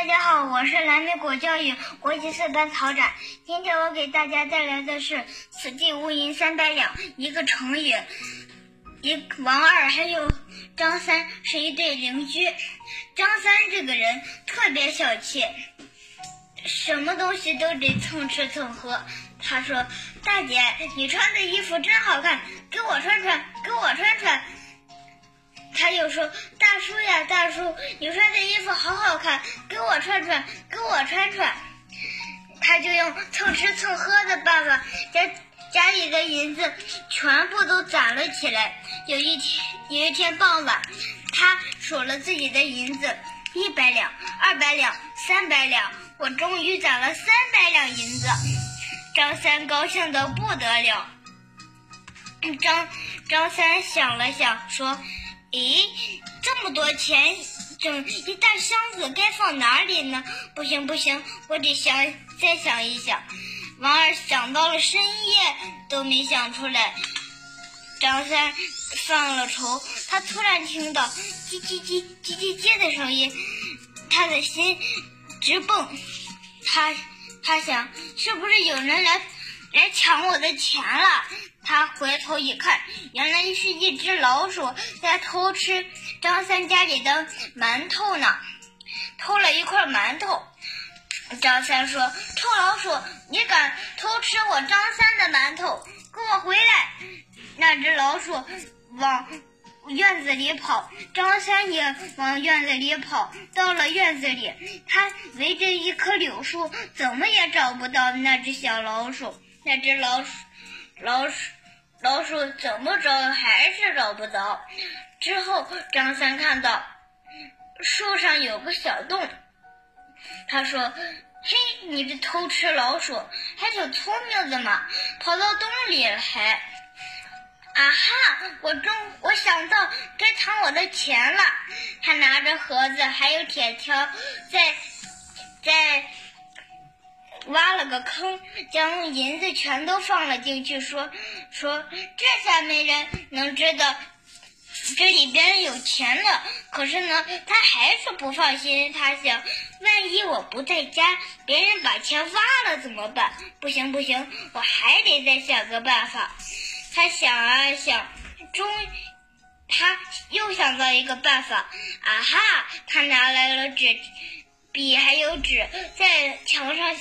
大家好，我是蓝莓果教育国际四班曹展。今天我给大家带来的是“此地无银三百两”一个成语。一王二还有张三是一对邻居。张三这个人特别小气，什么东西都得蹭吃蹭喝。他说：“大姐，你穿的衣服真好看，给我穿穿，给我穿穿。”他又说：“大叔呀，大叔，你穿的衣服好好看，给我穿穿，给我穿穿。”他就用蹭吃蹭喝的办法，家家里的银子全部都攒了起来。有一天，有一天傍晚，他数了自己的银子：一百两、二百两、三百两，我终于攒了三百两银子。张三高兴的不得了。张张三想了想，说。咦，这么多钱，整一大箱子该放哪里呢？不行不行，我得想再想一想。王二想到了深夜都没想出来。张三犯了愁，他突然听到叽叽叽叽叽叽的声音，他的心直蹦。他他想，是不是有人来来抢我的钱了？他回头一看，原来是一只老鼠在偷吃张三家里的馒头呢，偷了一块馒头。张三说：“臭老鼠，你敢偷吃我张三的馒头，给我回来！”那只老鼠往院子里跑，张三也往院子里跑。到了院子里，他围着一棵柳树，怎么也找不到那只小老鼠。那只老鼠，老鼠。老鼠怎么找还是找不着。之后，张三看到树上有个小洞，他说：“嘿，你这偷吃老鼠还挺聪明的嘛，跑到洞里来。”啊哈！我中，我想到该藏我的钱了。他拿着盒子还有铁锹，在在。挖了个坑，将银子全都放了进去，说说这下没人能知道这里边有钱了。可是呢，他还是不放心。他想，万一我不在家，别人把钱挖了怎么办？不行不行，我还得再想个办法。他想啊想，终他又想到一个办法。啊哈！他拿来了纸。笔还有纸，在墙上，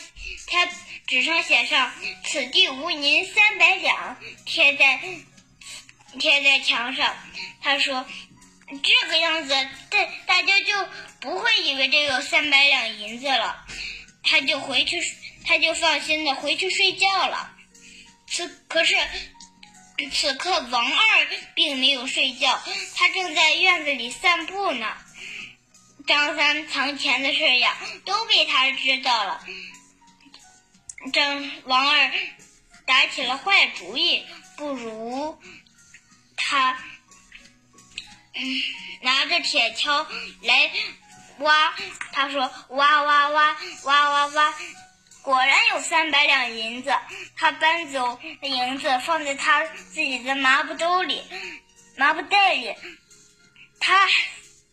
他纸上写上“此地无银三百两”，贴在贴在墙上。他说：“这个样子，大大家就不会以为这有三百两银子了。”他就回去，他就放心的回去睡觉了。此可是，此刻王二并没有睡觉，他正在院子里散步呢。张三藏钱的事呀，都被他知道了。张王二打起了坏主意，不如他嗯拿着铁锹来挖。他说：“挖挖挖挖挖挖，果然有三百两银子。”他搬走银子，放在他自己的麻布兜里、麻布袋里。他。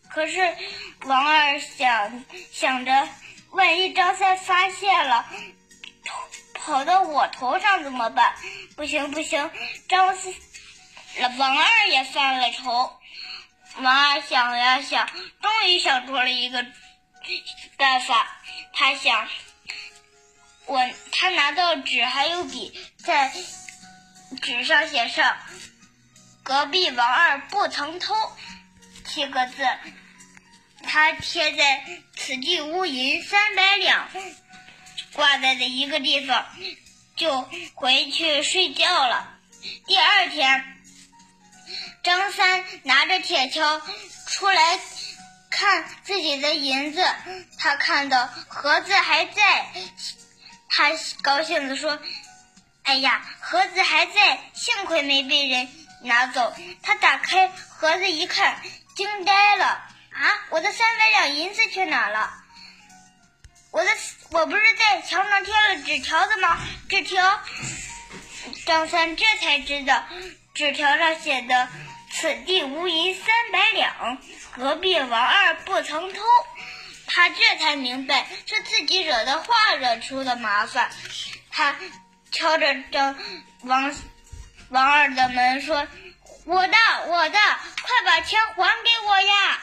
可是，王二想想着，万一张三发现了，跑到我头上怎么办？不行不行，张三、王二也犯了愁。王二想呀想，终于想出了一个办法。他想，我他拿到纸还有笔，在纸上写上“隔壁王二不曾偷”七个字。他贴在“此地无银三百两”挂在的一个地方，就回去睡觉了。第二天，张三拿着铁锹出来看自己的银子，他看到盒子还在，他高兴地说：“哎呀，盒子还在，幸亏没被人拿走。”他打开盒子一看，惊呆了。啊！我的三百两银子去哪了？我的我不是在墙上贴了纸条的吗？纸条，张三这才知道，纸条上写的“此地无银三百两，隔壁王二不曾偷”。他这才明白是自己惹的祸，惹出的麻烦。他敲着张王王二的门说：“我的，我的，快把钱还给我呀！”